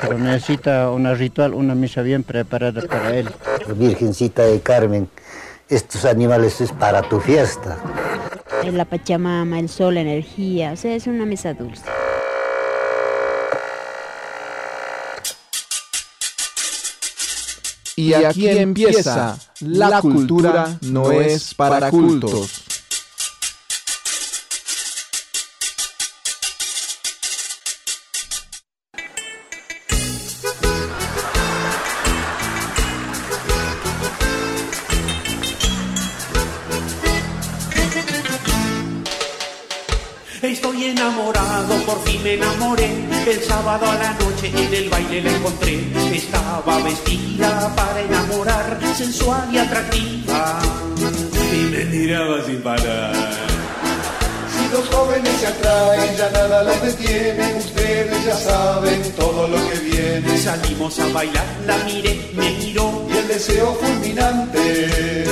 Pero necesita una ritual, una misa bien preparada para él. Virgencita de Carmen, estos animales es para tu fiesta. La Pachamama, el sol, la energía, o sea, es una misa dulce. Y aquí empieza, la cultura no es para cultos. Salimos a bailar, la miré, me miró. Y el deseo fulminante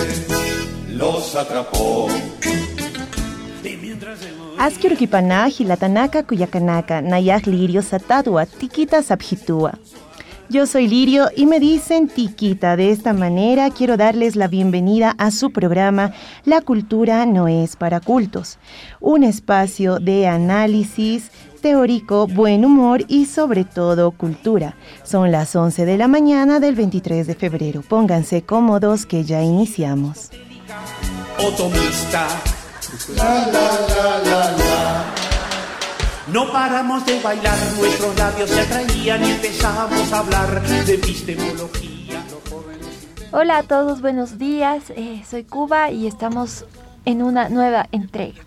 los atrapó. Y mientras hemos- Askiurkipanaj y Latanaka Kuyakanaka, Nayak Lirio Satadua, Tikita Sabjitua. Yo soy Lirio y me dicen Tiquita. De esta manera quiero darles la bienvenida a su programa La cultura no es para cultos, un espacio de análisis teórico, buen humor y sobre todo cultura. Son las 11 de la mañana del 23 de febrero. Pónganse cómodos que ya iniciamos. Otomista. No paramos de bailar, nuestros labios se atraían y empezamos a hablar de epistemología. Hola a todos, buenos días. eh, soy Cuba y estamos en una nueva entrega.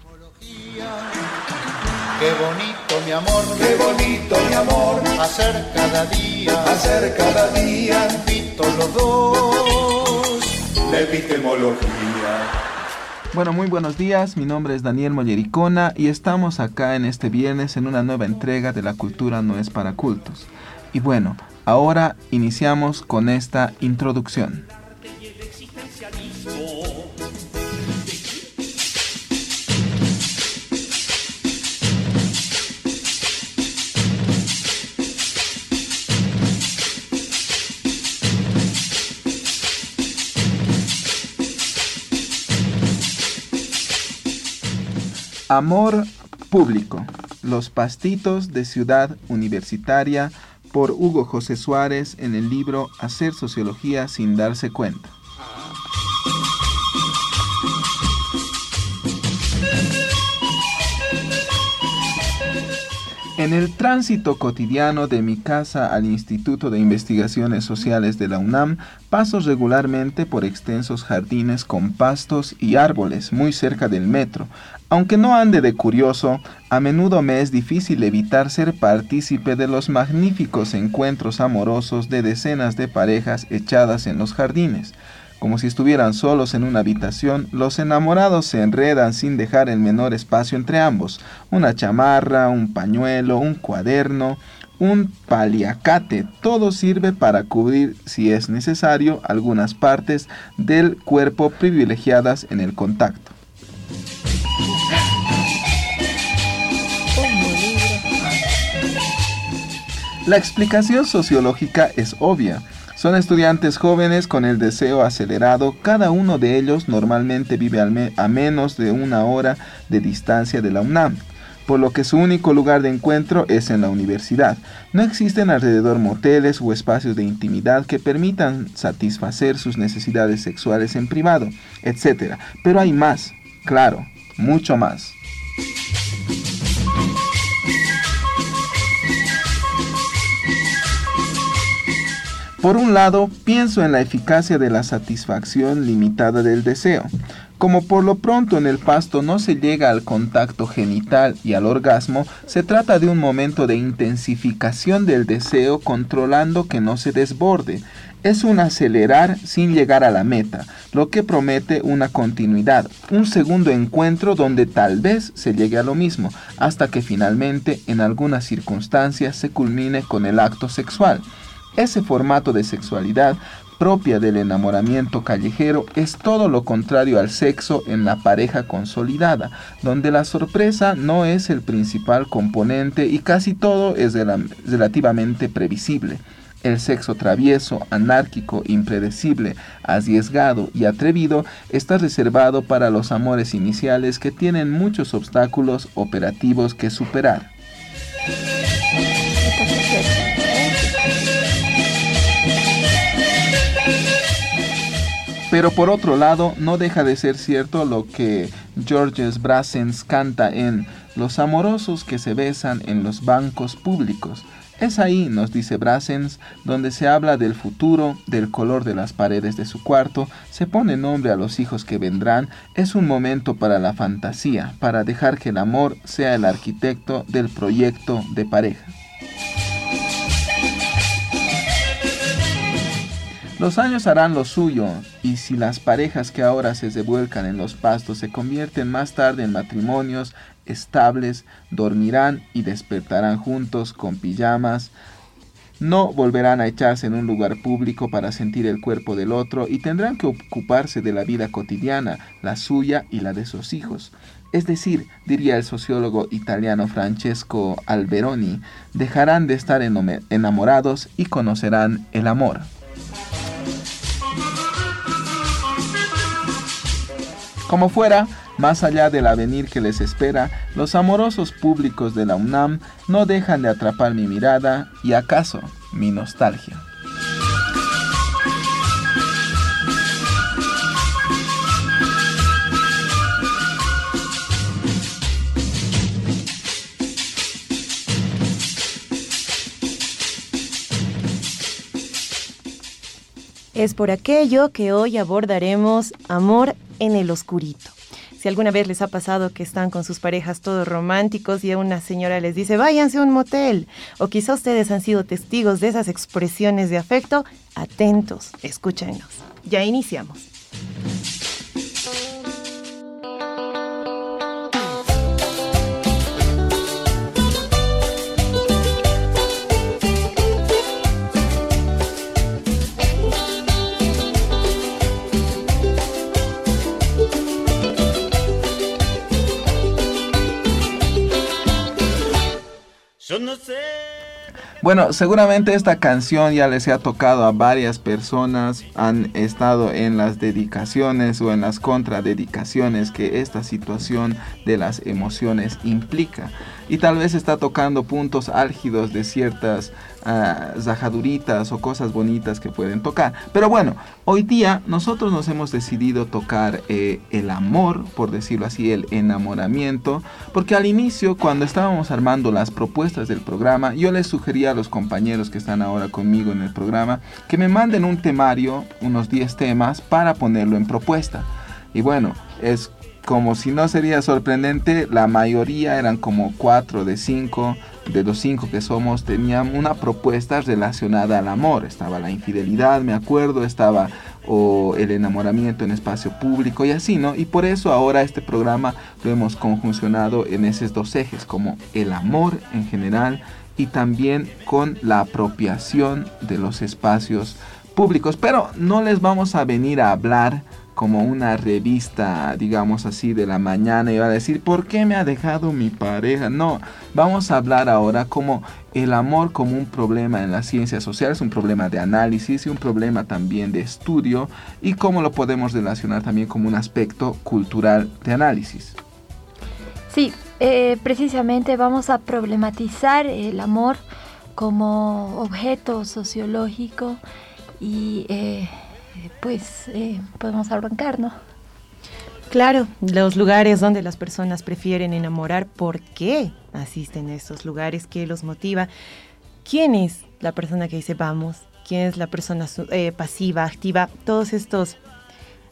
Qué bonito mi amor, Qué bonito mi amor, hacer cada día, hacer cada día invito los dos. la epistemología. Bueno, muy buenos días, mi nombre es Daniel Mollericona y estamos acá en este viernes en una nueva entrega de La Cultura No es para Cultos. Y bueno, ahora iniciamos con esta introducción. Amor Público, Los Pastitos de Ciudad Universitaria por Hugo José Suárez en el libro Hacer Sociología sin darse cuenta. En el tránsito cotidiano de mi casa al Instituto de Investigaciones Sociales de la UNAM, paso regularmente por extensos jardines con pastos y árboles muy cerca del metro. Aunque no ande de curioso, a menudo me es difícil evitar ser partícipe de los magníficos encuentros amorosos de decenas de parejas echadas en los jardines. Como si estuvieran solos en una habitación, los enamorados se enredan sin dejar el menor espacio entre ambos. Una chamarra, un pañuelo, un cuaderno, un paliacate, todo sirve para cubrir, si es necesario, algunas partes del cuerpo privilegiadas en el contacto. La explicación sociológica es obvia. Son estudiantes jóvenes con el deseo acelerado, cada uno de ellos normalmente vive a menos de una hora de distancia de la UNAM, por lo que su único lugar de encuentro es en la universidad. No existen alrededor moteles o espacios de intimidad que permitan satisfacer sus necesidades sexuales en privado, etc. Pero hay más, claro, mucho más. Por un lado, pienso en la eficacia de la satisfacción limitada del deseo. Como por lo pronto en el pasto no se llega al contacto genital y al orgasmo, se trata de un momento de intensificación del deseo controlando que no se desborde. Es un acelerar sin llegar a la meta, lo que promete una continuidad, un segundo encuentro donde tal vez se llegue a lo mismo, hasta que finalmente en algunas circunstancias se culmine con el acto sexual. Ese formato de sexualidad propia del enamoramiento callejero es todo lo contrario al sexo en la pareja consolidada, donde la sorpresa no es el principal componente y casi todo es relativamente previsible. El sexo travieso, anárquico, impredecible, arriesgado y atrevido está reservado para los amores iniciales que tienen muchos obstáculos operativos que superar. Pero por otro lado, no deja de ser cierto lo que Georges Brassens canta en Los amorosos que se besan en los bancos públicos. Es ahí, nos dice Brassens, donde se habla del futuro, del color de las paredes de su cuarto, se pone nombre a los hijos que vendrán, es un momento para la fantasía, para dejar que el amor sea el arquitecto del proyecto de pareja. Los años harán lo suyo, y si las parejas que ahora se devuelcan en los pastos se convierten más tarde en matrimonios estables, dormirán y despertarán juntos con pijamas, no volverán a echarse en un lugar público para sentir el cuerpo del otro y tendrán que ocuparse de la vida cotidiana, la suya y la de sus hijos. Es decir, diría el sociólogo italiano Francesco Alberoni, dejarán de estar enamorados y conocerán el amor. Como fuera, más allá del avenir que les espera, los amorosos públicos de la UNAM no dejan de atrapar mi mirada y acaso mi nostalgia. Es por aquello que hoy abordaremos amor en el oscurito. Si alguna vez les ha pasado que están con sus parejas todos románticos y una señora les dice, váyanse a un motel, o quizá ustedes han sido testigos de esas expresiones de afecto, atentos, escúchenos. Ya iniciamos. Bueno, seguramente esta canción ya les ha tocado a varias personas, han estado en las dedicaciones o en las contradedicaciones que esta situación de las emociones implica. Y tal vez está tocando puntos álgidos de ciertas uh, zajaduritas o cosas bonitas que pueden tocar. Pero bueno, hoy día nosotros nos hemos decidido tocar eh, el amor, por decirlo así, el enamoramiento, porque al inicio, cuando estábamos armando las propuestas del programa, yo les sugería a los compañeros que están ahora conmigo en el programa que me manden un temario, unos 10 temas, para ponerlo en propuesta. Y bueno, es como si no sería sorprendente, la mayoría eran como 4 de 5 de los cinco que somos tenían una propuesta relacionada al amor. Estaba la infidelidad, me acuerdo, estaba o el enamoramiento en espacio público y así, ¿no? Y por eso ahora este programa lo hemos conjuncionado en esos dos ejes, como el amor en general y también con la apropiación de los espacios públicos. Pero no les vamos a venir a hablar como una revista, digamos así, de la mañana y va a decir, ¿por qué me ha dejado mi pareja? No, vamos a hablar ahora como el amor como un problema en las ciencias sociales, un problema de análisis y un problema también de estudio y cómo lo podemos relacionar también como un aspecto cultural de análisis. Sí, eh, precisamente vamos a problematizar el amor como objeto sociológico y... Eh, pues eh, podemos arrancar, ¿no? Claro, los lugares donde las personas prefieren enamorar, ¿por qué asisten a estos lugares? ¿Qué los motiva? ¿Quién es la persona que dice vamos? ¿Quién es la persona eh, pasiva, activa? Todos estos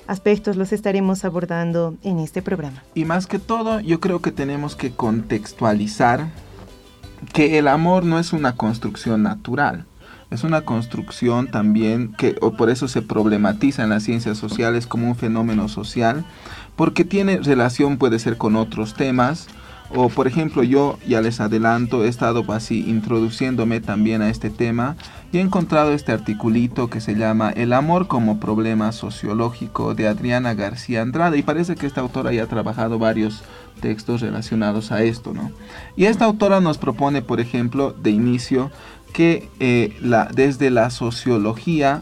aspectos los estaremos abordando en este programa. Y más que todo, yo creo que tenemos que contextualizar que el amor no es una construcción natural es una construcción también que por eso se problematiza en las ciencias sociales como un fenómeno social, porque tiene relación puede ser con otros temas O por ejemplo, yo ya les adelanto, he estado así introduciéndome también a este tema y he encontrado este articulito que se llama El amor como problema sociológico de Adriana García Andrade y parece que esta autora ya ha trabajado varios textos relacionados a esto, ¿no? Y esta autora nos propone, por ejemplo, de inicio, que eh, la, desde la sociología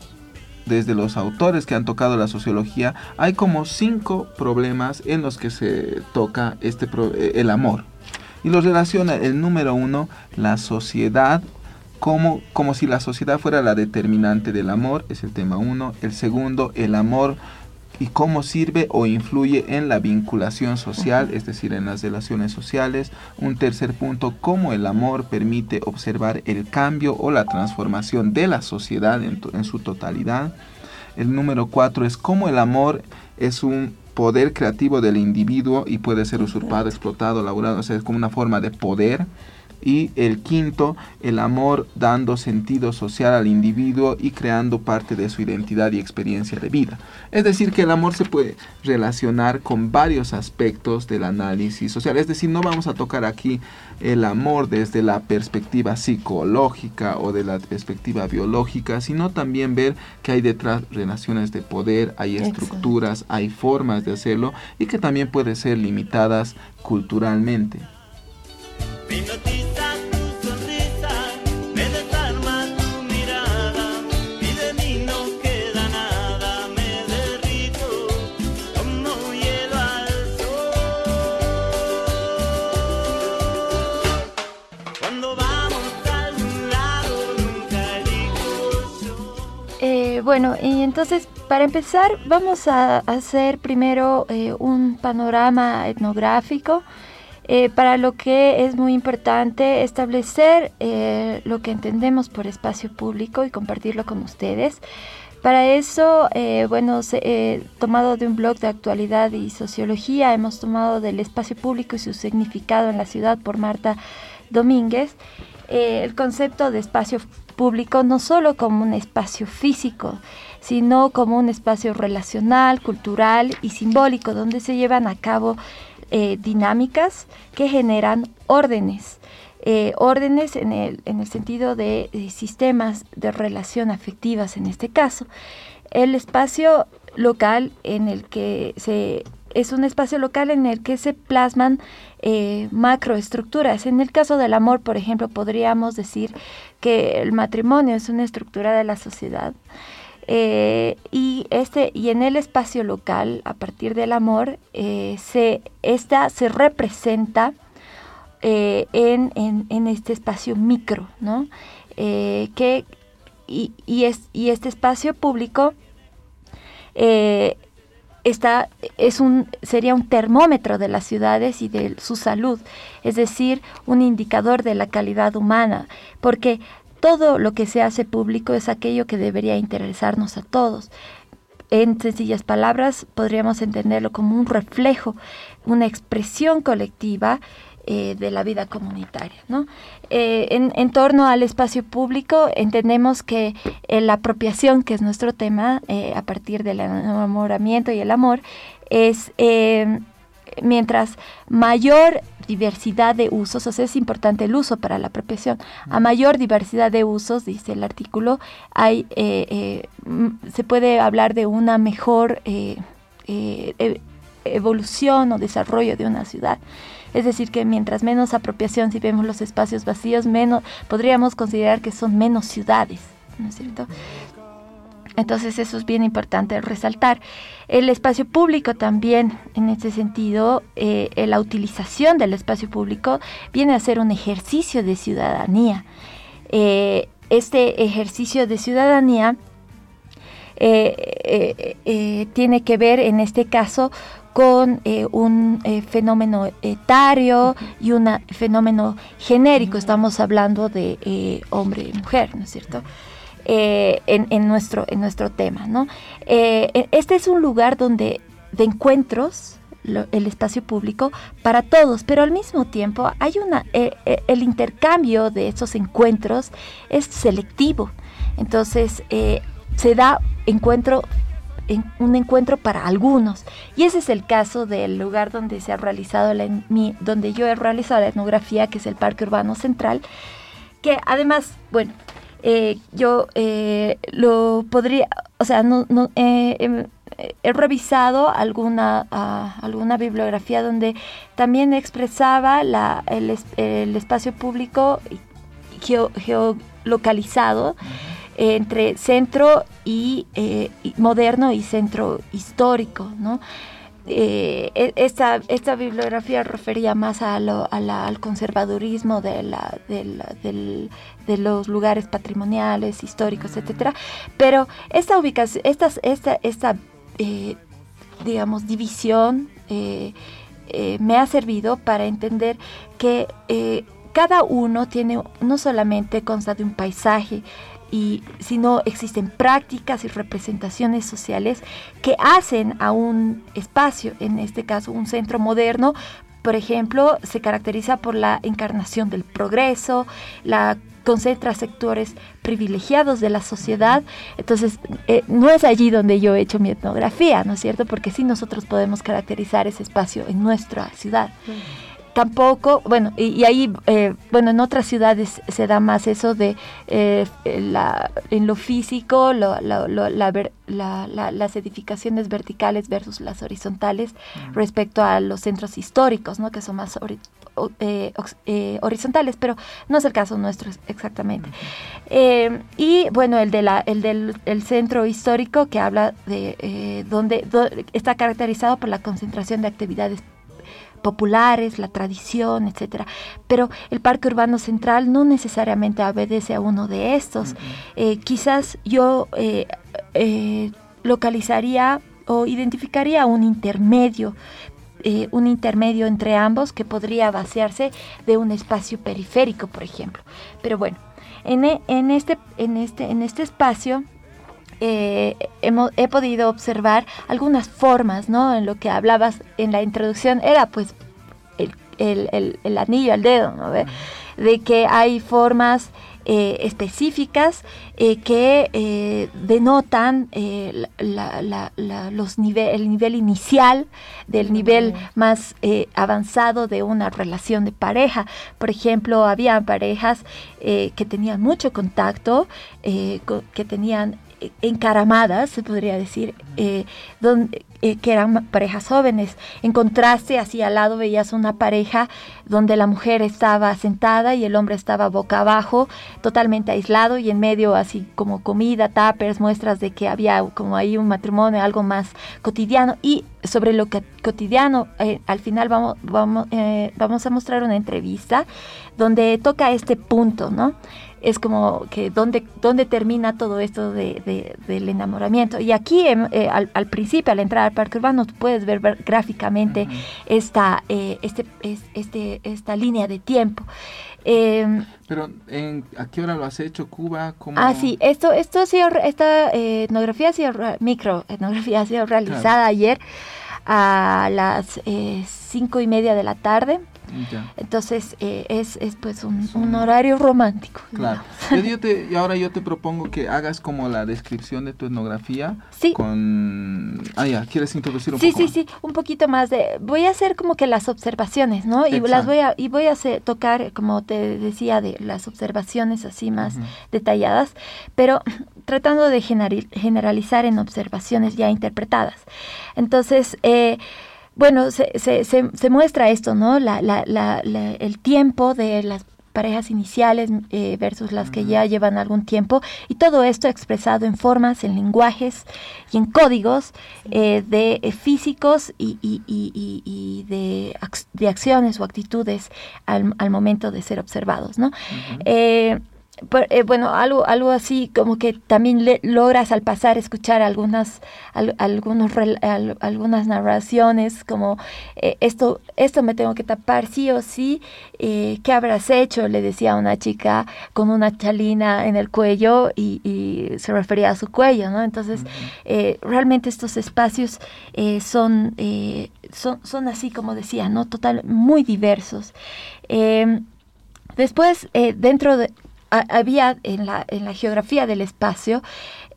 desde los autores que han tocado la sociología, hay como cinco problemas en los que se toca este eh, el amor. Y los relaciona el número uno, la sociedad, como, como si la sociedad fuera la determinante del amor, es el tema uno. El segundo, el amor y cómo sirve o influye en la vinculación social, es decir, en las relaciones sociales. Un tercer punto, cómo el amor permite observar el cambio o la transformación de la sociedad en, en su totalidad. El número cuatro es cómo el amor es un poder creativo del individuo y puede ser usurpado, explotado, laburado, o sea, es como una forma de poder y el quinto, el amor dando sentido social al individuo y creando parte de su identidad y experiencia de vida. Es decir, que el amor se puede relacionar con varios aspectos del análisis social. Es decir, no vamos a tocar aquí el amor desde la perspectiva psicológica o de la perspectiva biológica, sino también ver que hay detrás relaciones de poder, hay estructuras, hay formas de hacerlo y que también pueden ser limitadas culturalmente. Bueno, y entonces para empezar vamos a hacer primero eh, un panorama etnográfico. Eh, para lo que es muy importante establecer eh, lo que entendemos por espacio público y compartirlo con ustedes. Para eso, bueno, tomado de un blog de actualidad y sociología, hemos tomado del espacio público y su significado en la ciudad por Marta Domínguez, el concepto de espacio público no solo como un espacio físico, sino como un espacio relacional, cultural y simbólico, donde se llevan a cabo eh, dinámicas que generan órdenes. Eh, órdenes en el, en el sentido de, de, sistemas de relación afectivas en este caso. El espacio local en el que se es un espacio local en el que se plasman eh, macroestructuras. En el caso del amor, por ejemplo, podríamos decir que el matrimonio es una estructura de la sociedad. Eh, y, este, y en el espacio local, a partir del amor, eh, se, esta se representa en, en, este espacio micro, ¿no? que, y, y, es, y este espacio público está, es un, sería un termómetro de las ciudades y de su salud, es decir, un indicador de la calidad humana, porque todo lo que se hace público es aquello que debería interesarnos a todos. En sencillas palabras, podríamos entenderlo como un reflejo, una expresión colectiva eh, de la vida comunitaria. ¿no? Eh, en, torno al espacio público entendemos que eh, la apropiación, que es nuestro tema, a partir del enamoramiento y el amor, es mientras mayor diversidad de usos, o sea, es importante el uso para la apropiación, a mayor diversidad de usos, dice el artículo, hay, se puede hablar de una mejor e, evolución o desarrollo de una ciudad. Es decir, que mientras menos apropiación, si vemos los espacios vacíos, menos podríamos considerar que son menos ciudades, ¿no es cierto? Entonces eso es bien importante resaltar. El espacio público también, en este sentido, eh, la utilización del espacio público viene a ser un ejercicio de ciudadanía. Eh, este ejercicio de ciudadanía eh, tiene que ver en este caso con eh, un eh, fenómeno etario y un fenómeno genérico. Estamos hablando de eh, hombre y mujer, ¿no es cierto? En, nuestro, en nuestro tema, ¿no? este es un lugar donde de encuentros, el espacio público para todos, pero al mismo tiempo hay una el intercambio de esos encuentros es selectivo. Entonces se da encuentro un encuentro para algunos. Y ese es el caso del lugar donde se ha realizado la, donde yo he realizado la etnografía, que es el Parque Urbano Central, que además, bueno, eh, yo eh, lo podría, o sea, no, no em, he revisado alguna, alguna bibliografía donde también expresaba el, el espacio público geolocalizado entre centro y, eh, moderno y centro histórico, ¿no? Eh, e, esta, esta bibliografía refería más a al conservadurismo de, la, de, los lugares patrimoniales, históricos, etcétera. Pero esta ubicación, esta, esta, esta eh, digamos, división me ha servido para entender que cada uno tiene no solamente consta de un paisaje, y sino existen prácticas y representaciones sociales que hacen a un espacio, en este caso un centro moderno, por ejemplo, se caracteriza por la encarnación del progreso, la concentra sectores privilegiados de la sociedad. Entonces, eh, no es allí donde yo he hecho mi etnografía, ¿no es cierto? Porque sí nosotros podemos caracterizar ese espacio en nuestra ciudad tampoco, bueno, y, ahí, eh, bueno, en otras ciudades se da más eso de eh, la, en lo físico, las edificaciones verticales versus las horizontales respecto a los centros históricos, ¿no? Que son más eh, horizontales, pero no es el caso nuestro exactamente. y bueno, el, de la, el del el centro histórico que habla de donde, donde está caracterizado por la concentración de actividades populares, la tradición, etcétera. Pero el Parque Urbano Central no necesariamente obedece a uno de estos. Eh, quizás yo eh, eh, localizaría o identificaría un intermedio un intermedio entre ambos que podría vaciarse de un espacio periférico, por ejemplo. Pero bueno, en, e, en, este, en, este, en este espacio eh, he podido observar algunas formas, ¿no? En lo que hablabas en la introducción era pues el, anillo al dedo, ¿no? De que hay formas eh, específicas eh, que denotan los el nivel inicial del nivel más avanzado de una relación de pareja. Por ejemplo, había parejas que tenían mucho contacto, que tenían encaramadas, se podría decir, eh, donde, eh, que eran parejas jóvenes. En contraste, así al lado veías una pareja donde la mujer estaba sentada y el hombre estaba boca abajo, totalmente aislado y en medio así como comida, tapers, muestras de que había como ahí un matrimonio, algo más cotidiano. Y sobre lo que cotidiano, eh, al final vamos, vamos, vamos a mostrar una entrevista donde toca este punto, ¿no? Es como que dónde, dónde termina todo esto de, del enamoramiento. Y aquí em, eh, al, principio, al entrar al parque urbano, tú puedes ver, gráficamente esta, eh, este, este, esta línea de tiempo. Em, Pero en, ¿a qué hora lo has hecho, Cuba? Ah, sí, esto, esto ha sido, esta eh, etnografía ha sido, micro etnografía ha sido realizada ayer a las cinco y media de la tarde entonces eh, es, es, pues un, horario romántico. Claro. y ahora yo te propongo que hagas como la descripción de tu etnografía. Sí. Con... Ah, ya, ¿quieres introducir un sí, poco Sí, sí, sí, un poquito más de... Voy a hacer como que las observaciones, ¿no? Y las voy a, y voy a hacer, tocar, como te decía, de las observaciones así más detalladas, pero tratando de generalizar en observaciones ya interpretadas. Entonces, eh, bueno, se, se, se, muestra esto, ¿no? La, la, la, el tiempo de las parejas iniciales eh, versus las que ya llevan algún tiempo y todo esto expresado en formas, en lenguajes y en códigos eh, de eh, físicos y, y, y, y de, de, acciones o actitudes al, al, momento de ser observados, ¿no? Eh, bueno, algo, algo así como que también le, logras al pasar escuchar algunas, algunos, algunas narraciones como eh, esto, esto me tengo que tapar sí o sí, eh, ¿qué habrás hecho? Le decía una chica con una chalina en el cuello y, se refería a su cuello, ¿no? Entonces, realmente estos espacios son, son, son así como decía, ¿no? Total, muy diversos. después, dentro de había en la, en la geografía del espacio,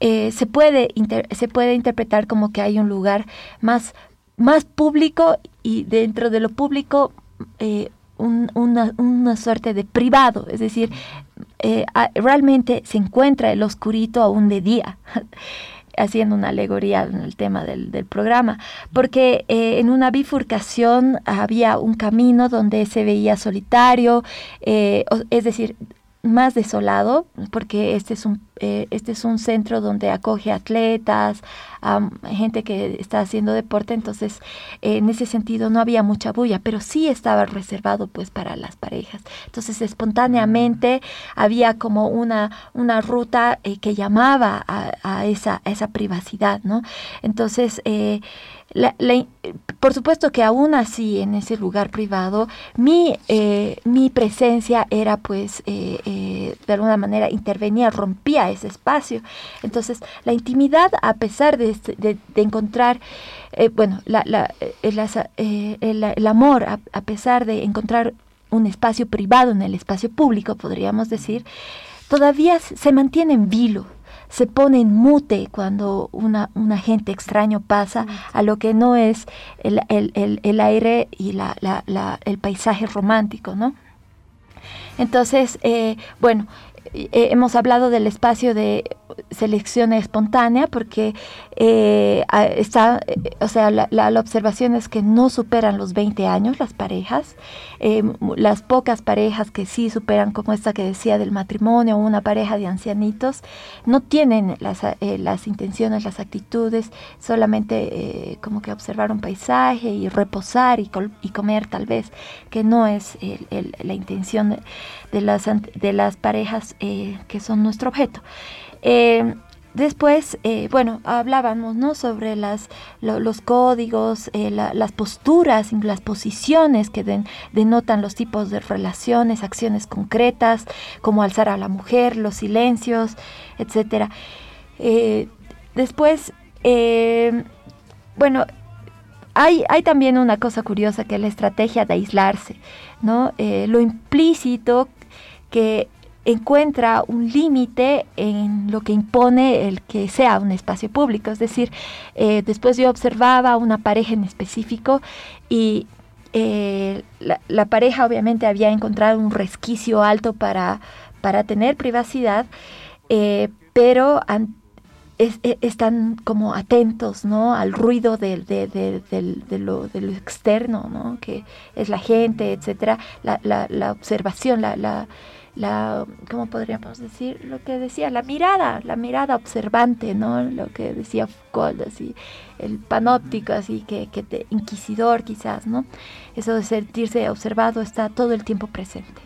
eh, se, puede se puede interpretar como que hay un lugar más, más público y dentro de lo público eh, una, una, suerte de privado, es decir, eh, realmente se encuentra el oscurito aún de día. haciendo una alegoría en el tema del, del programa, porque en una bifurcación había un camino donde se veía solitario, es decir, más desolado, porque este es un, eh, este es un centro donde acoge atletas, gente que está haciendo deporte, entonces en ese sentido no había mucha bulla, pero sí estaba reservado pues para las parejas. Entonces espontáneamente había como una, una ruta eh, que llamaba a, esa, a esa privacidad, ¿no? Entonces, eh, por supuesto que aún así en ese lugar privado mi, eh, mi presencia era pues eh, eh, de alguna manera intervenía, rompía ese espacio. Entonces la intimidad a pesar de, de, encontrar, bueno, la, la, el, amor a, a pesar de encontrar un espacio privado en el espacio público, podríamos decir, todavía se mantiene en vilo se pone en mute cuando una, un agente extraño pasa a lo que no es el, el, el, aire y la, la, el paisaje romántico, ¿no? Entonces, eh, bueno, hemos hablado del espacio de selección espontánea porque eh, está, o sea, la, la, observación es que no superan los 20 años las parejas, eh, las pocas parejas que sí superan, como esta que decía del matrimonio, una pareja de ancianitos, no tienen las, las intenciones, las actitudes, solamente como que observar un paisaje y reposar y, y comer tal vez, que no es la intención las, de las parejas eh, que son nuestro objeto. Eh, después, eh, bueno, hablábamos ¿no? sobre las, los códigos, las posturas, las posiciones que denotan los tipos de relaciones, acciones concretas, como alzar a la mujer, los silencios, etc. después, bueno, hay, hay, también una cosa curiosa que es la estrategia de aislarse, ¿no? lo implícito que encuentra un límite en lo que impone el que sea un espacio público. Es decir, eh, después yo observaba una pareja en específico y eh, la, pareja obviamente había encontrado un resquicio alto para, para tener privacidad, eh, pero están como atentos ¿no? al ruido de, de, lo, externo, ¿no? que es la gente, etcétera, la, la observación, la la, ¿cómo podríamos decir? Lo que decía, la mirada, la mirada observante, ¿no? Lo que decía Foucault, así, el panóptico, así, que, que te, inquisidor quizás, ¿no? Eso de sentirse observado está todo el tiempo presente.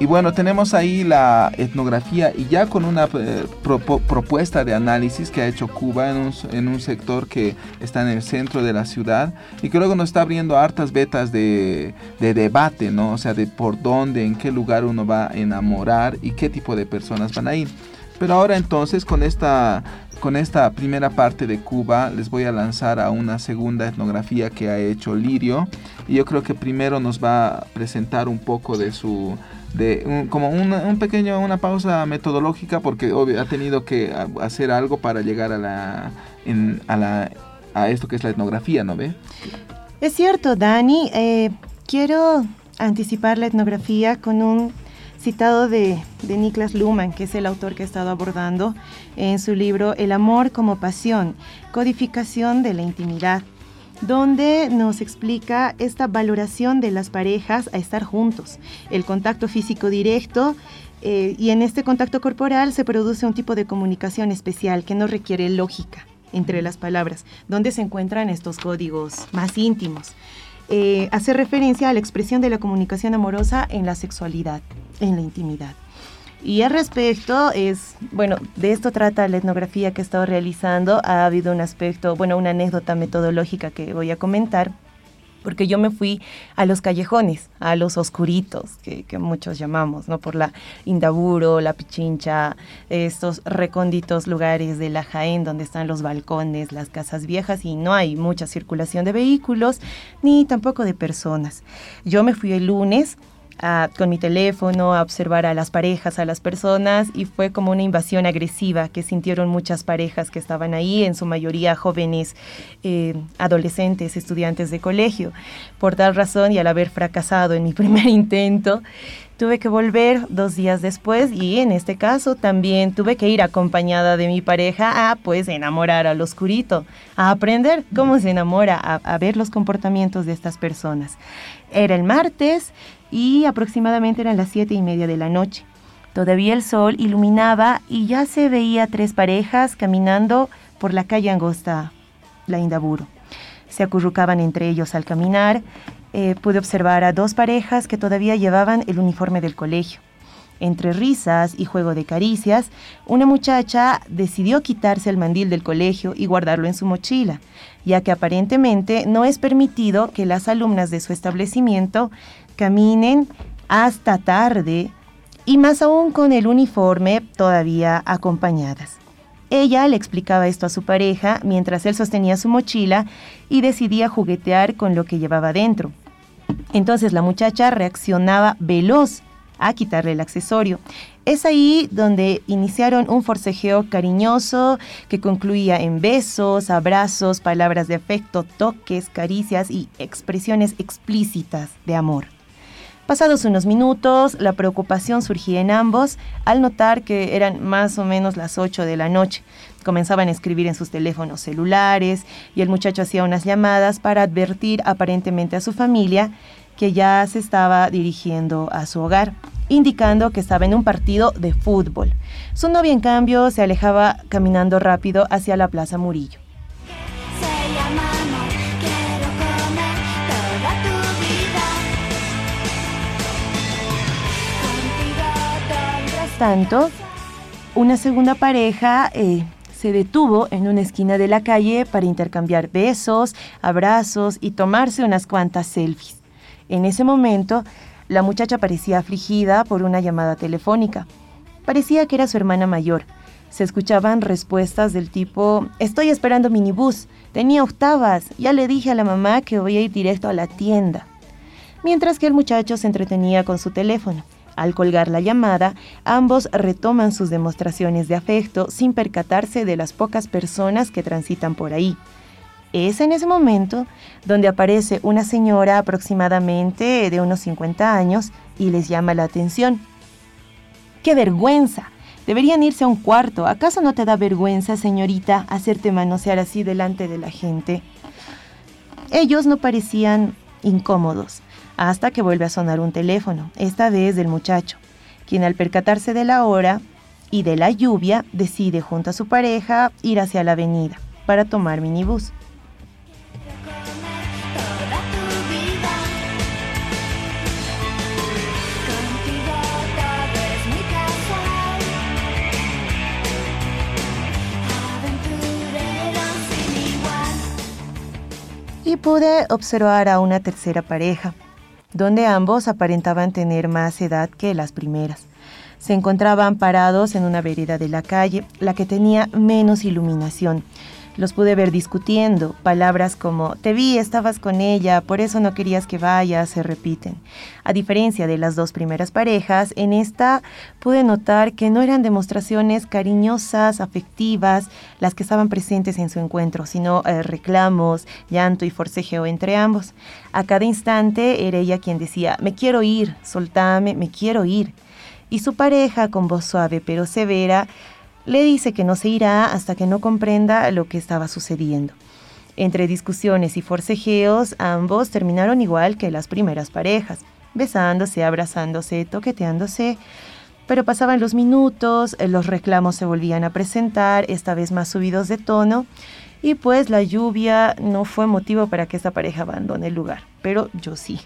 Y bueno, tenemos ahí la etnografía y ya con una eh, propuesta de análisis que ha hecho Cuba en un, en un, sector que está en el centro de la ciudad y que luego nos está abriendo hartas vetas de, de debate, ¿no? O sea, de por dónde, en qué lugar uno va a enamorar y qué tipo de personas van a ir. Pero ahora entonces con esta con esta primera parte de Cuba les voy a lanzar a una segunda etnografía que ha hecho Lirio y yo creo que primero nos va a presentar un poco de su de como un pequeño una pausa metodológica porque obvio, ha tenido que hacer algo para llegar a la a la a esto que es la etnografía, ¿no ve? Es cierto, Dani. Eh, quiero anticipar la etnografía con un citado de, de Niklas Luhmann, que es el autor que he estado abordando en su libro El amor como pasión, codificación de la intimidad, donde nos explica esta valoración de las parejas a estar juntos, el contacto físico directo. Eh, y en este contacto corporal se produce un tipo de comunicación especial que no requiere lógica entre las palabras, donde se encuentran estos códigos más íntimos. Eh, hace referencia a la expresión de la comunicación amorosa en la sexualidad, en la intimidad. Y al respecto es, bueno, de esto trata la etnografía que he estado realizando. Ha habido un aspecto, bueno, una anécdota metodológica que voy a comentar porque yo me fui a los callejones, a los oscuritos, que, muchos llamamos, ¿no? Por la Indaburo, la Pichincha, estos recónditos lugares de la Jaén donde están los balcones, las casas viejas y no hay mucha circulación de vehículos ni tampoco de personas. Yo me fui el lunes con mi teléfono a observar a las parejas, a las personas, y fue como una invasión agresiva que sintieron muchas parejas que estaban ahí, en su mayoría jóvenes, eh, adolescentes, estudiantes de colegio. Por tal razón y al haber fracasado en mi primer intento, tuve que volver dos días después y en este caso también tuve que ir acompañada de mi pareja a pues enamorar al oscurito, a aprender cómo se enamora, a, a ver los comportamientos de estas personas. Era el martes, y aproximadamente eran las siete y media de la noche. Todavía el sol iluminaba y ya se veía tres parejas caminando por la calle angosta, la Indaburo. Se acurrucaban entre ellos al caminar. Eh, pude observar a dos parejas que todavía llevaban el uniforme del colegio. Entre risas y juego de caricias, una muchacha decidió quitarse el mandil del colegio y guardarlo en su mochila, ya que aparentemente no es permitido que las alumnas de su establecimiento caminen hasta tarde y más aún con el uniforme todavía acompañadas. Ella le explicaba esto a su pareja mientras él sostenía su mochila y decidía juguetear con lo que llevaba dentro. Entonces la muchacha reaccionaba veloz a quitarle el accesorio. Es ahí donde iniciaron un forcejeo cariñoso que concluía en besos, abrazos, palabras de afecto, toques, caricias y expresiones explícitas de amor. Pasados unos minutos, la preocupación surgía en ambos al notar que eran más o menos las 8 de la noche. Comenzaban a escribir en sus teléfonos celulares y el muchacho hacía unas llamadas para advertir aparentemente a su familia que ya se estaba dirigiendo a su hogar, indicando que estaba en un partido de fútbol. Su novia, en cambio, se alejaba caminando rápido hacia la Plaza Murillo. Tanto, una segunda pareja eh, se detuvo en una esquina de la calle para intercambiar besos, abrazos y tomarse unas cuantas selfies. En ese momento, la muchacha parecía afligida por una llamada telefónica. Parecía que era su hermana mayor. Se escuchaban respuestas del tipo, estoy esperando minibús, tenía octavas, ya le dije a la mamá que voy a ir directo a la tienda. Mientras que el muchacho se entretenía con su teléfono. Al colgar la llamada, ambos retoman sus demostraciones de afecto sin percatarse de las pocas personas que transitan por ahí. Es en ese momento donde aparece una señora aproximadamente de unos 50 años y les llama la atención. ¡Qué vergüenza! Deberían irse a un cuarto. ¿Acaso no te da vergüenza, señorita, hacerte manosear así delante de la gente? Ellos no parecían incómodos hasta que vuelve a sonar un teléfono, esta vez del muchacho, quien al percatarse de la hora y de la lluvia decide junto a su pareja ir hacia la avenida para tomar minibús. Y pude observar a una tercera pareja, donde ambos aparentaban tener más edad que las primeras. Se encontraban parados en una vereda de la calle, la que tenía menos iluminación. Los pude ver discutiendo. Palabras como te vi, estabas con ella, por eso no querías que vaya, se repiten. A diferencia de las dos primeras parejas, en esta pude notar que no eran demostraciones cariñosas, afectivas, las que estaban presentes en su encuentro, sino eh, reclamos, llanto y forcejeo entre ambos. A cada instante era ella quien decía, me quiero ir, soltame, me quiero ir. Y su pareja, con voz suave pero severa, le dice que no se irá hasta que no comprenda lo que estaba sucediendo. Entre discusiones y forcejeos, ambos terminaron igual que las primeras parejas, besándose, abrazándose, toqueteándose. Pero pasaban los minutos, los reclamos se volvían a presentar, esta vez más subidos de tono, y pues la lluvia no fue motivo para que esta pareja abandone el lugar, pero yo sí.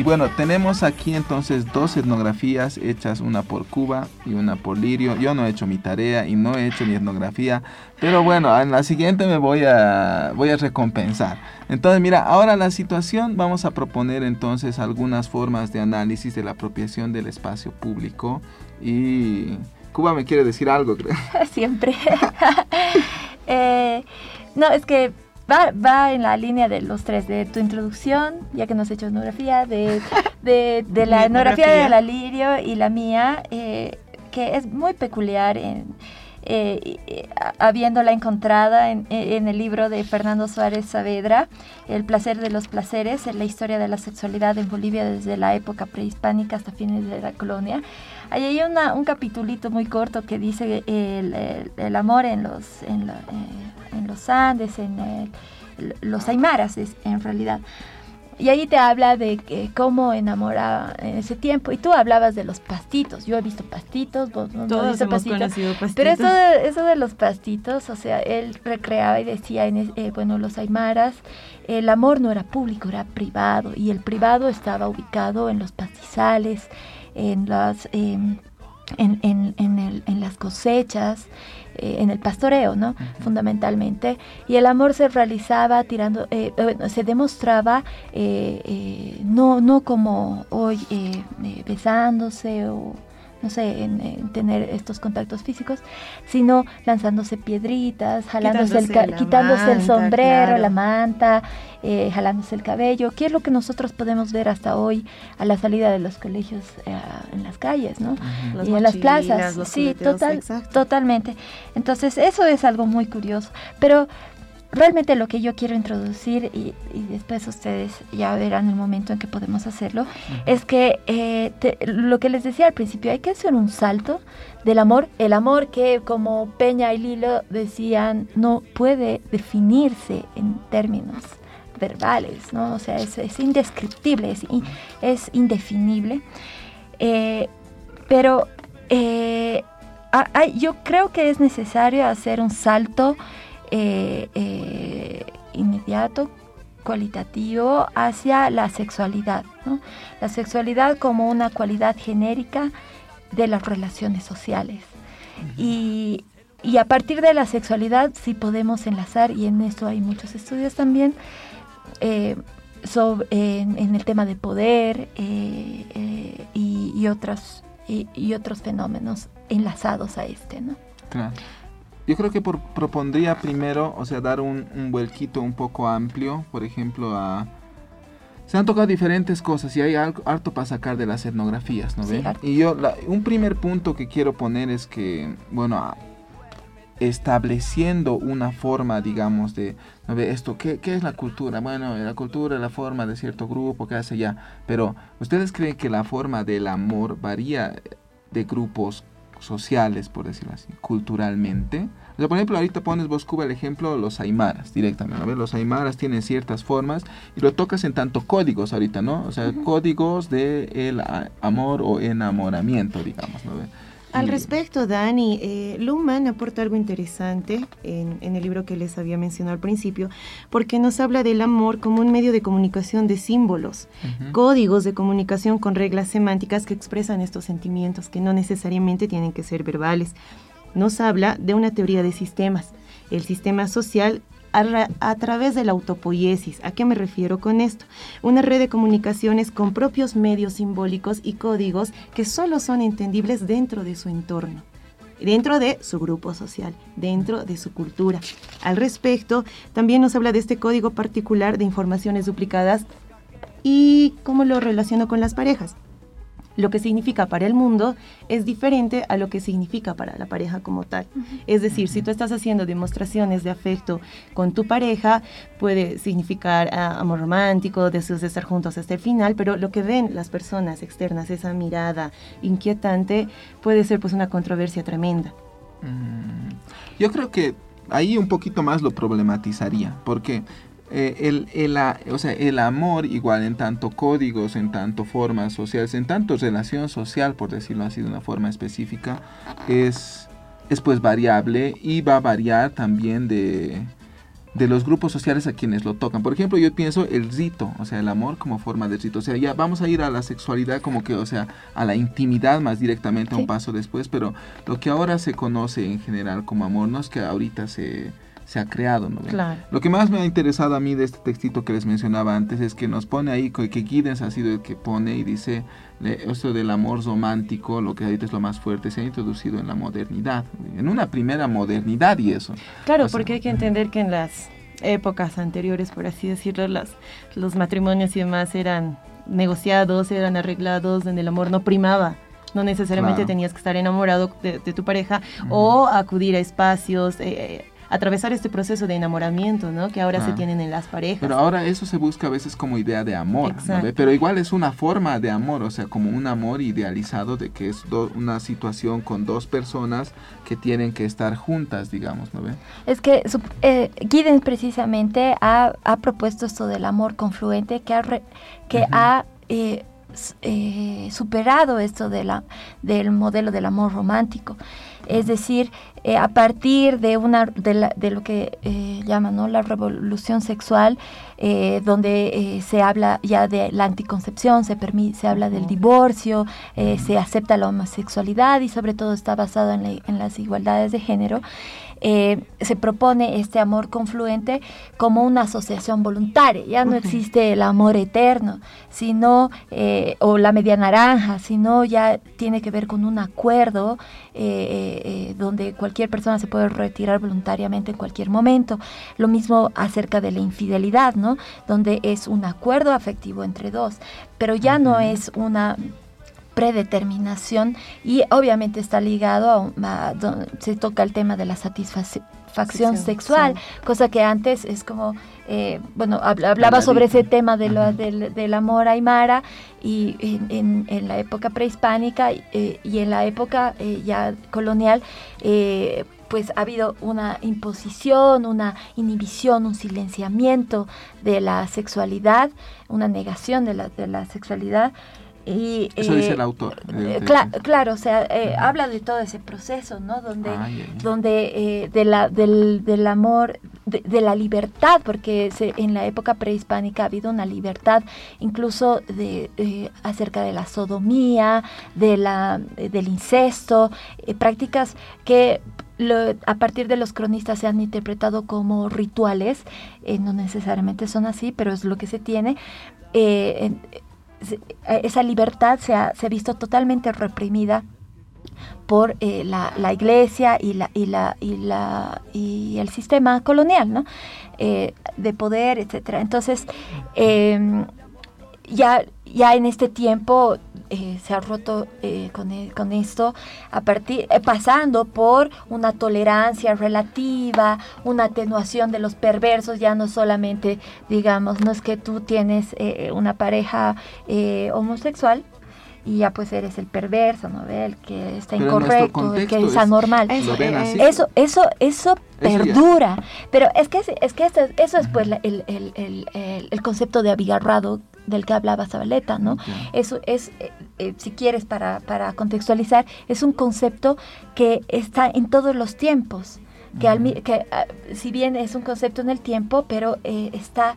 Y bueno, tenemos aquí entonces dos etnografías hechas, una por Cuba y una por Lirio. Yo no he hecho mi tarea y no he hecho mi etnografía, pero bueno, en la siguiente me voy a, voy a recompensar. Entonces, mira, ahora la situación, vamos a proponer entonces algunas formas de análisis de la apropiación del espacio público. Y Cuba me quiere decir algo, creo. Siempre. Eh, no, es que va, en la línea de los tres, de tu introducción, ya que nos has hecho etnografía, de, de, la etnografía de la Lirio y la mía, eh, que es muy peculiar en, eh, habiéndola encontrada en, en, el libro de Fernando Suárez Saavedra, El placer de los placeres, en la historia de la sexualidad en Bolivia desde la época prehispánica hasta fines de la colonia. Ahí hay una, un capitulito muy corto que dice el, el, amor en los, en, eh, los Andes, en los Aymaras en realidad. Y ahí te habla de que cómo enamoraba en ese tiempo. Y tú hablabas de los pastitos. Yo he visto pastitos, vos no, Todos hemos pastitos. conocido pastitos. Pero eso de, eso de los pastitos, o sea, él recreaba y decía, en, eh, bueno, los aymaras, el amor no era público, era privado. Y el privado estaba ubicado en los pastizales, en las... Em, en, en, en, el, en, las cosechas, eh, en el pastoreo, ¿no? Fundamentalmente. Y el amor se realizaba tirando, eh, se demostraba eh, no, no como hoy besándose o no sé, en, tener estos contactos físicos, sino lanzándose piedritas, jalándose el quitándose el sombrero, la manta, eh, jalándose el cabello, ¿Qué es lo que nosotros podemos ver hasta tohoy a la salida de los colegios eh, en las calles, ¿no? y en las plazas. Sí, total, totalmente. Entonces, eso es algo muy curioso. Pero realmente lo que yo quiero introducir, y, después ustedes ya verán el momento en que podemos hacerlo, es que eh, lo que les decía al principio, hay que hacer un salto del amor, el amor que como Peña y Lilo decían no puede definirse en términos verbales, ¿no? O sea, es, indescriptible, es, es indefinible. Eh, pero eh, yo creo que es necesario hacer un salto eh, eh, inmediato, cualitativo hacia la sexualidad. La sexualidad como una cualidad genérica de las relaciones sociales. y, a partir de la sexualidad sí podemos enlazar, y en esto hay muchos estudios también, eh, sobre, en, el tema de poder y, otros, y, otros fenómenos enlazados a este. ¿no? Yo creo que propondría primero, o sea, dar un, vuelquito un poco amplio, por ejemplo, a... Se han tocado diferentes cosas y hay algo, harto para sacar de las etnografías, ¿no ven? y yo, un primer punto que quiero poner es que, bueno, estableciendo una forma, digamos, de, ¿no ve? Esto, ¿qué, ¿qué, es la cultura? Bueno, la cultura es la forma de cierto grupo, ¿qué hace ya? Pero, ¿ustedes creen que la forma del amor varía de grupos sociales, por decirlo así, culturalmente. O sea, por ejemplo, ahorita pones vos Cuba el ejemplo los aymaras directamente, ¿no? Los aymaras tienen ciertas formas y lo tocas en tanto códigos ahorita, ¿no? O sea, códigos de el amor o enamoramiento, digamos, ¿no? Al respecto, Dani, eh, Luhmann aporta algo interesante en, el libro que les había mencionado al principio, porque nos habla del amor como un medio de comunicación de símbolos, códigos de comunicación con reglas semánticas que expresan estos sentimientos, que no necesariamente tienen que ser verbales. Nos habla de una teoría de sistemas. El sistema social a, través de la autopoiesis. ¿A qué me refiero con esto? Una red de comunicaciones con propios medios simbólicos y códigos que solo son entendibles dentro de su entorno dentro de su grupo social, dentro de su cultura. Al respecto, también nos habla de este código particular de informaciones duplicadas y cómo lo relaciono con las parejas lo que significa para el mundo es diferente a lo que significa para la pareja como tal. Es decir, si tú estás haciendo demostraciones de afecto con tu pareja, puede significar ah, amor romántico, deseos de estar juntos hasta el final, pero lo que ven las personas externas, esa mirada inquietante, puede ser pues una controversia tremenda. Mm. Yo creo que ahí un poquito más lo problematizaría, porque eh, el, el, o sea, el amor igual en tanto códigos, en tanto formas sociales, en tanto relación social, por decirlo así de una forma específica, es, es pues variable y va a variar también de, de los grupos sociales a quienes lo tocan. Por ejemplo, yo pienso el rito, o sea, el amor como forma de rito. O sea, ya vamos a ir a la sexualidad como que, o sea, a la intimidad más directamente, un paso después, pero lo que ahora se conoce en general como amor no es que ahorita se se ha creado. ¿no? Lo que más me ha interesado a mí de este textito que les mencionaba antes es que nos pone ahí, que Giddens ha sido el que pone y dice, esto del amor romántico, lo que ahorita es lo más fuerte, se ha introducido en la modernidad, en una primera modernidad y eso. Claro, porque hay que entender que en las épocas anteriores, por así decirlo, las, los matrimonios y demás eran negociados, eran arreglados, donde el amor no primaba. No necesariamente tenías que estar enamorado de, tu pareja o acudir a espacios, eh, atravesar este proceso de enamoramiento, ¿no? Que ahora se tienen en las parejas. Pero ahora eso se busca a veces como idea de amor, ¿no? Pero igual es una forma de amor, o sea, como un amor idealizado de que es una situación con dos personas que tienen que estar juntas, digamos, ¿no ve? Es que eh, Giddens precisamente ha, propuesto esto del amor confluente que ha, que ha eh, eh, superado esto de la, del modelo del amor romántico es decir, eh, a partir de, una, de, lo que eh, llaman ¿no? la revolución sexual, donde se habla ya de la anticoncepción, se, se habla del divorcio, se acepta la homosexualidad y sobre todo está basado en, en las igualdades de género. Eh, se propone este amor confluente como una asociación voluntaria. Ya no existe el amor eterno, sino, eh, o la media naranja, sino ya tiene que ver con un acuerdo eh, donde cualquier persona se puede retirar voluntariamente en cualquier momento. Lo mismo acerca de la infidelidad, ¿no? Donde es un acuerdo afectivo entre dos, pero ya no es una predeterminación y obviamente está ligado a, se toca el tema de la satisfacción sexual, cosa que antes es como, eh, bueno, hablaba sobre ese tema de del, amor aymara y en, la época prehispánica eh, y en la época eh, ya colonial, pues ha habido una imposición, una inhibición, un silenciamiento de la sexualidad, una negación de la, de la sexualidad. Y, Eso dice el eh, autor. Eh, claro, o sea, eh, habla de todo ese proceso, ¿no? Donde, donde de la, del, del amor, de, la libertad, porque en la época prehispánica ha habido una libertad incluso de, acerca de la sodomía, de la, del incesto, prácticas que a partir de los cronistas se han interpretado como rituales, no necesariamente son así, pero es lo que se tiene. Eh, esa libertad se ha, se ha visto totalmente reprimida por eh, la, la, iglesia y la y la y la y el sistema colonial ¿no? Eh, de poder etcétera entonces em, ya ya en este tiempo eh, se ha roto eh, con, e, con, esto, a partir, eh, pasando por una tolerancia relativa, una atenuación de los perversos, ya no solamente, digamos, no es que tú tienes una pareja homosexual, y ya pues eres el perverso, ¿no? El que está incorrecto, el que es anormal. Eso, eso, eso, perdura. Pero es que, es que eso, es pues el, el, el, el, concepto de abigarrado del que hablaba Zabaleta, ¿no? Eso es, eh, eh, si quieres, para, para contextualizar, es un concepto que está en todos los tiempos que, al, que ah, si bien es un concepto en el tiempo, pero eh, está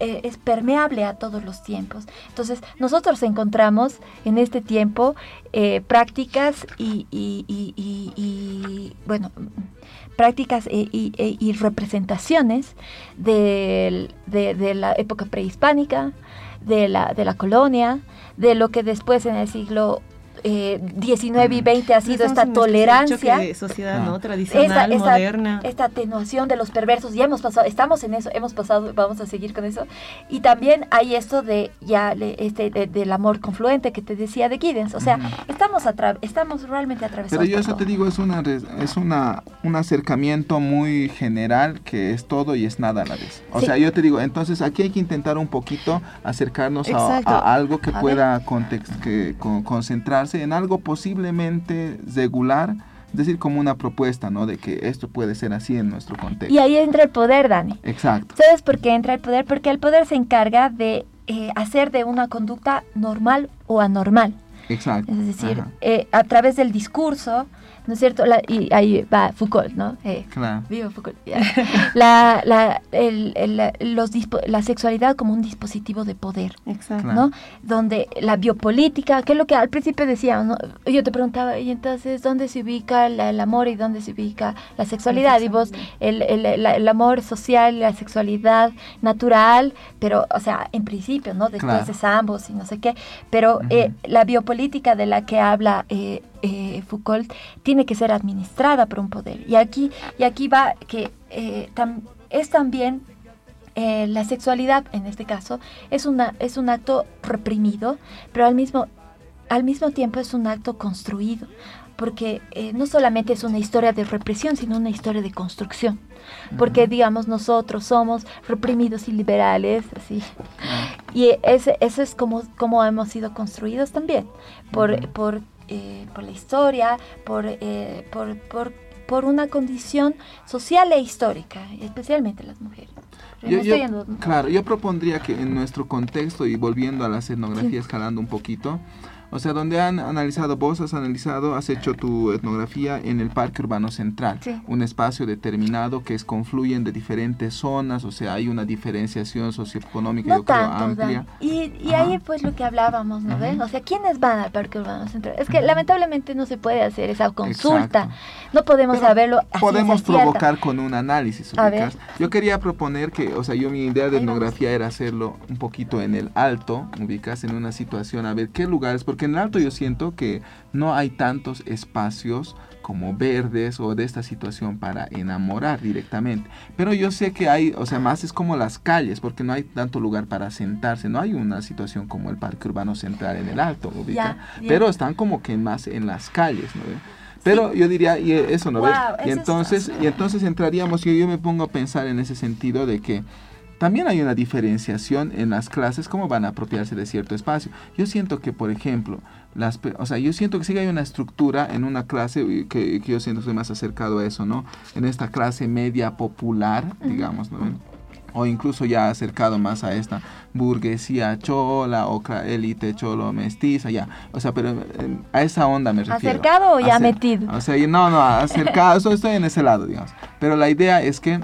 es permeable a todos los tiempos. Entonces, nosotros encontramos en este tiempo prácticas y, bueno, prácticas y, representaciones de, de, la época prehispánica, de la, de la colonia, de lo que después en el siglo eh, 19 y 20 ha sido esta tolerancia. De sociedad ¿no? tradicional, esta, moderna. Esta atenuación de los perversos, ya hemos pasado, estamos en eso, hemos pasado, vamos a seguir con eso. Y también hay esto de ya este del amor confluente que te decía de Giddens. O sea, estamos estamos realmente atravesados. Pero yo eso te digo, es una es una un acercamiento muy general que es todo y es nada a la vez. O sea, yo te digo, entonces aquí hay que intentar un poquito acercarnos a, algo que pueda que, concentrarse en algo posiblemente regular, es decir, como una propuesta, ¿no? De que esto puede ser así en nuestro contexto. Y ahí entra el poder, Dani. Exacto. ¿Sabes por qué entra el poder? Porque el poder se encarga de eh, hacer de una conducta normal o anormal. Exacto. Es decir, eh, a través del discurso, ¿no es cierto? y ahí va Foucault, ¿no? Eh, claro. Vivo Foucault. la, la, el, los la sexualidad como un dispositivo de poder, Exacto. ¿no? Donde la biopolítica, que es lo que al principio decíamos, ¿no? Yo te preguntaba, y entonces, ¿dónde se ubica el amor y dónde se ubica la sexualidad? Y vos, el, el, amor social, la sexualidad natural, pero, o sea, en principio, ¿no? Después es ambos y no sé qué, pero eh, la biopolítica de la que habla... Eh, eh, Foucault tiene que ser administrada por un poder. Y aquí, y aquí va que eh, es también eh, la sexualidad, en este caso, es, una, es un acto reprimido, pero al mismo, al mismo tiempo es un acto construido, porque no solamente es una historia de represión, sino una historia de construcción. Porque, digamos, nosotros somos reprimidos y liberales, así. Y ese, eso es como, como hemos sido construidos también, por, por eh, por la historia, por, eh, por, por, por, una condición social e histórica, especialmente las mujeres. claro, yo propondría que en nuestro contexto y volviendo a las etnografías, escalando un poquito, o sea, donde han analizado, vos has analizado, has hecho tu etnografía en el Parque Urbano Central, un espacio determinado que es confluyen de diferentes zonas, o sea, hay una diferenciación socioeconómica, yo creo, amplia. Y, y ahí pues lo que hablábamos, ¿no ves? O sea, ¿quiénes van al Parque Urbano Central? Es que lamentablemente no se puede hacer esa consulta, no podemos saberlo. podemos provocar con un análisis, Yo quería proponer que, o sea, yo mi idea de etnografía era hacerlo un poquito en el alto, ubicas en una situación, a ver qué lugares, porque en el alto yo siento que no hay tantos espacios como verdes o de esta situación para enamorar directamente. Pero yo sé que hay, o sea, más es como las calles, porque no hay tanto lugar para sentarse, no hay una situación como el Parque Urbano Central en el Alto, pero están como que más en las calles, ¿no? Pero yo diría, y eso, ¿no Y entonces, y entonces entraríamos, yo me pongo a pensar en ese sentido de que también hay una diferenciación en las clases, cómo van a apropiarse de cierto espacio. Yo siento que, por ejemplo, las, o sea, yo siento que sí hay una estructura en una clase, que, que yo siento que estoy más acercado a eso, ¿no? En esta clase media popular, digamos, ¿no? o incluso ya acercado más a esta burguesía chola o élite cholo mestiza, ya. O sea, pero eh, a esa onda me refiero. ¿Acercado o ya metido? O sea, no, no, acercado, estoy en ese lado, digamos. Pero la idea es que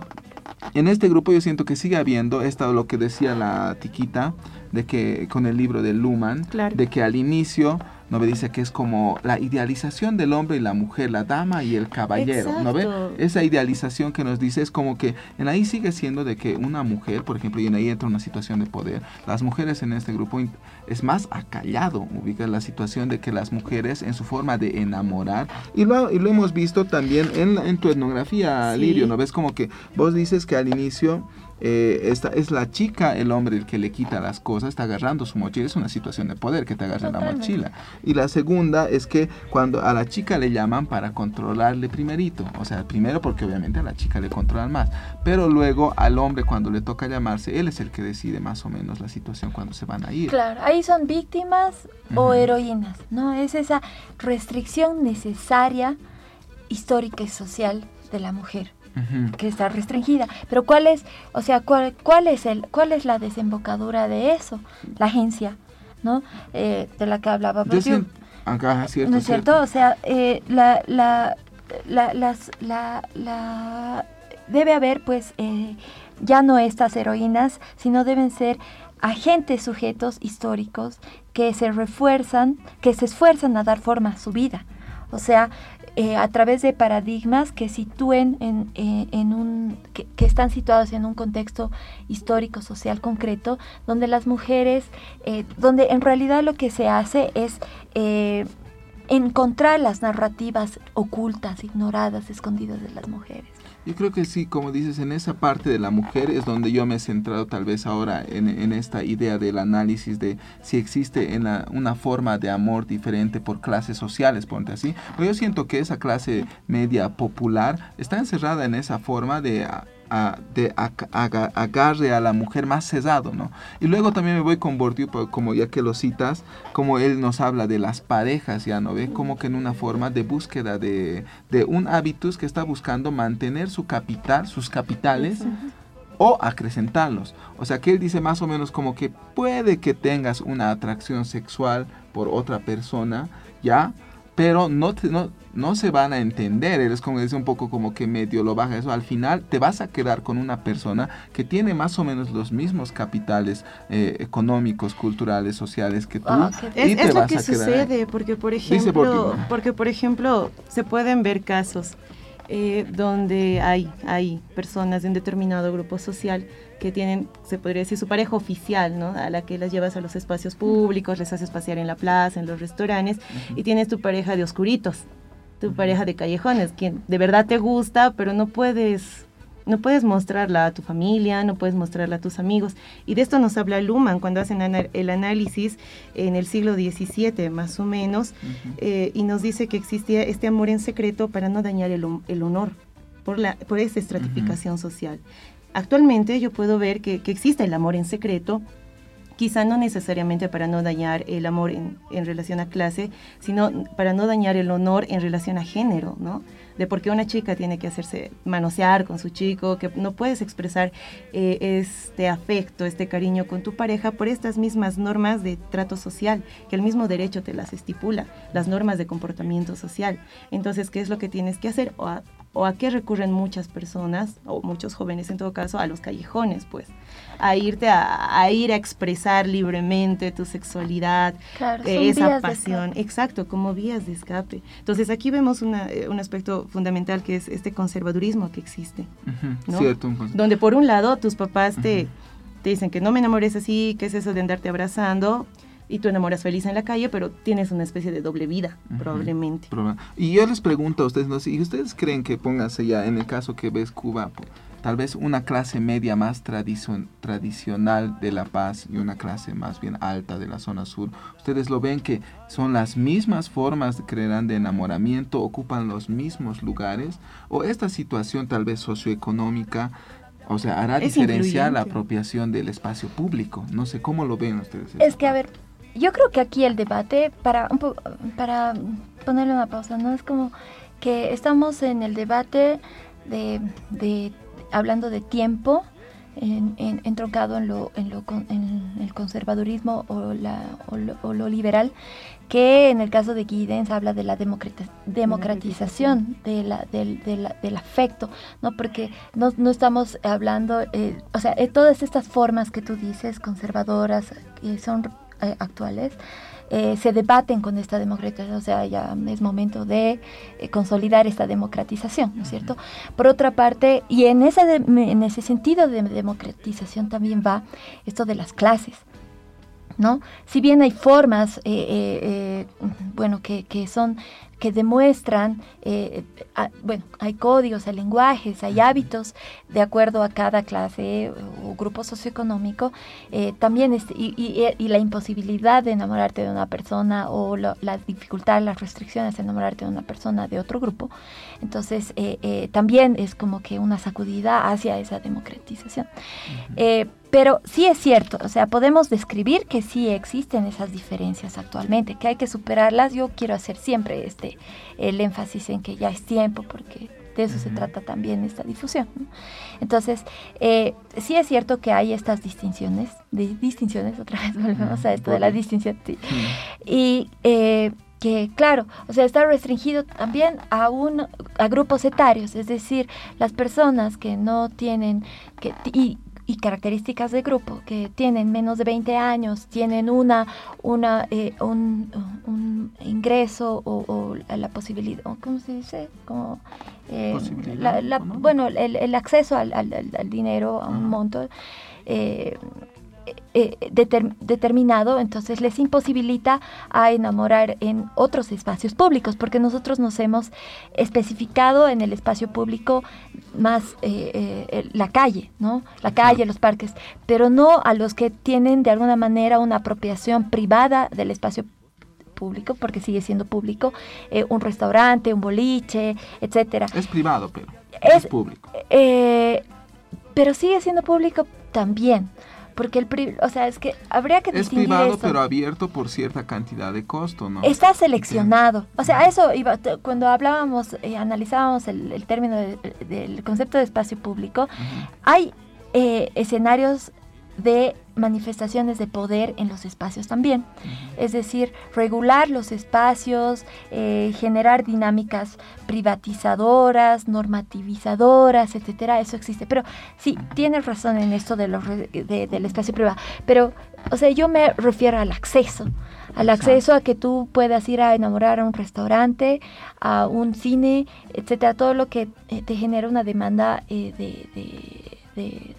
en este grupo yo siento que sigue habiendo esto lo que decía la tiquita de que con el libro de Luhmann, de que al inicio ¿no ve? Dice que es como la idealización del hombre y la mujer, la dama y el caballero, ¿no ve? Esa idealización que nos dice es como que en ahí sigue siendo de que una mujer, por ejemplo, y en ahí entra una situación de poder, las mujeres en este grupo es más acallado, ubica la situación de que las mujeres en su forma de enamorar, y lo, y lo hemos visto también en, en tu etnografía, Lirio, ¿no ves? Como que vos dices que al inicio eh, esta, es la chica, el hombre el que le quita las cosas, está agarrando su mochila, es una situación de poder que te agarre la mochila. Y la segunda es que cuando a la chica le llaman para controlarle primerito, o sea, primero porque obviamente a la chica le controlan más, pero luego al hombre cuando le toca llamarse, él es el que decide más o menos la situación cuando se van a ir. Claro, ahí son víctimas o heroínas, ¿no? Es esa restricción necesaria histórica y social de la mujer que está restringida. Pero ¿cuál es, o sea, cuál, cuál, es el, cuál es la desembocadura de eso? La agencia, ¿no? Eh, de la que hablaba. Siento, acá, cierto, ¿No es cierto? O sea, eh, la, la, la, las, la, la, debe haber, pues, eh, ya no estas heroínas, sino deben ser agentes sujetos históricos que se refuerzan, que se esfuerzan a dar forma a su vida. O sea, eh, a través de paradigmas que sitúen en, eh, en un, que, están situados en un contexto histórico, social concreto, donde las mujeres, eh, donde en realidad lo que se hace es encontrar las narrativas ocultas, ignoradas, escondidas de las mujeres. Yo creo que sí, como dices, en esa parte de la mujer es donde yo me he centrado tal vez ahora en, esta idea del análisis de si existe en una forma de amor diferente por clases sociales, ponte así. Pero yo siento que esa clase media popular está encerrada en esa forma de de agarre a la mujer más cesado, ¿no? Y luego también me voy con Bourdieu, como ya que lo citas, como él nos habla de las parejas, ya no ve, como que en una forma de búsqueda de, de un hábitus que está buscando mantener su capital, sus capitales, o acrecentarlos. O sea que él dice más o menos como que puede que tengas una atracción sexual por otra persona, ¿ya? Pero no, te, no, no se van a entender. Eres como dice un poco como que medio lo baja eso. Al final te vas a quedar con una persona que tiene más o menos los mismos capitales eh, económicos, culturales, sociales que tú. Ah, es, lo que sucede, porque por ejemplo, porque por ejemplo se pueden ver casos eh, donde hay, hay personas de un determinado grupo social que tienen, se podría decir, su pareja oficial, ¿no? A la que las llevas a los espacios públicos, les haces pasear en la plaza, en los restaurantes, y tienes tu pareja de oscuritos, tu pareja de callejones, quien de verdad te gusta, pero no puedes no puedes mostrarla a tu familia, no puedes mostrarla a tus amigos. Y de esto nos habla Luhmann cuando hacen el análisis en el siglo XVII, más o menos, eh, y nos dice que existía este amor en secreto para no dañar el, honor por, la, por esa estratificación social. Actualmente yo puedo ver que, que existe el amor en secreto, quizá no necesariamente para no dañar el amor en, relación a clase, sino para no dañar el honor en relación a género, ¿no? De por qué una chica tiene que hacerse manosear con su chico, que no puedes expresar eh, este afecto, este cariño con tu pareja por estas mismas normas de trato social, que el mismo derecho te las estipula, las normas de comportamiento social. Entonces, ¿qué es lo que tienes que hacer? O a qué recurren muchas personas, o muchos jóvenes en todo caso, a los callejones, pues a irte a, ir a expresar libremente tu sexualidad, eh, esa pasión. Exacto, como vías de escape. Entonces aquí vemos eh, un aspecto fundamental que es este conservadurismo que existe. Cierto. Donde por un lado tus papás te, te dicen que no me enamores así, que es eso de andarte abrazando y tú enamoras feliz en la calle, pero tienes una especie de doble vida, probablemente. Y yo les pregunto a ustedes, ¿no? si ustedes creen que pónganse ya en el caso que ves Cuba, tal vez una clase media más tradicional de La Paz y una clase más bien alta de la zona sur, ustedes lo ven que son las mismas formas, creerán, de enamoramiento, ocupan los mismos lugares, o esta situación tal vez socioeconómica, o sea, hará diferenciar la apropiación del espacio público. No sé cómo lo ven ustedes. Es que, a ver, yo creo que aquí el debate, para, un para ponerle una pausa, ¿no? Es como que estamos en el debate de, de hablando de tiempo, en, entroncado en, lo, en, lo, en el conservadurismo o, la, o, lo, liberal, que en el caso de Giddens habla de la democratización de la, del, del, afecto, ¿no? porque no, no estamos hablando, eh, o sea, eh, todas estas formas que tú dices, conservadoras, que son eh, actuales, eh, se debaten con esta democratización, o sea, ya es momento de eh, consolidar esta democratización, ¿no es cierto? Por otra parte, y en, ese en ese sentido de democratización también va esto de las clases. ¿No? Si bien hay formas, bueno, que, que, son que demuestran, eh, bueno, hay códigos, hay lenguajes, hay hábitos de acuerdo a cada clase o grupo socioeconómico, eh, también y, la imposibilidad de enamorarte de una persona o la dificultad, las restricciones de enamorarte de una persona de otro grupo, entonces eh, también es como que una sacudida hacia esa democratización. Pero sí es cierto, o sea, podemos describir que sí existen esas diferencias actualmente, que hay que superarlas. Yo quiero hacer siempre este el énfasis en que ya es tiempo porque de eso se trata también esta difusión. Entonces, eh, sí es cierto que hay estas distinciones, de, distinciones, otra vez volvemos a esto de la distinción, y eh, que claro, o sea, está restringido también a un a grupos etarios, es decir, las personas que no tienen que y y características de grupo que tienen menos de 20 años, tienen una, una eh, un, un, ingreso o, la posibilidad, ¿cómo se dice? Como, eh, la, Bueno, el, el acceso al, al, al, dinero, a un monto. Eh, eh, determinado, entonces les imposibilita a enamorar en otros espacios públicos, porque nosotros nos hemos especificado en el espacio público más eh, eh, la calle, ¿no? La calle, los parques, pero no a los que tienen de alguna manera una apropiación privada del espacio público, porque sigue siendo público, un restaurante, un boliche, etcétera. Es privado, pero es, público. pero sigue siendo público también porque el o sea, es que habría que es privado pero abierto por cierta cantidad de costo, ¿no? Está seleccionado, o sea, eso iba cuando hablábamos, eh, analizábamos el, término del concepto de espacio público, hay eh, escenarios de manifestaciones de poder en los espacios también. Es decir, regular los espacios, eh, generar dinámicas privatizadoras, normativizadoras, etcétera, eso existe. Pero sí, tienes razón en esto de los, del espacio privado. Pero, o sea, yo me refiero al acceso al acceso a que tú puedas ir a enamorar a un restaurante, a un cine, etcétera, todo lo que eh, te genera una demanda eh, de,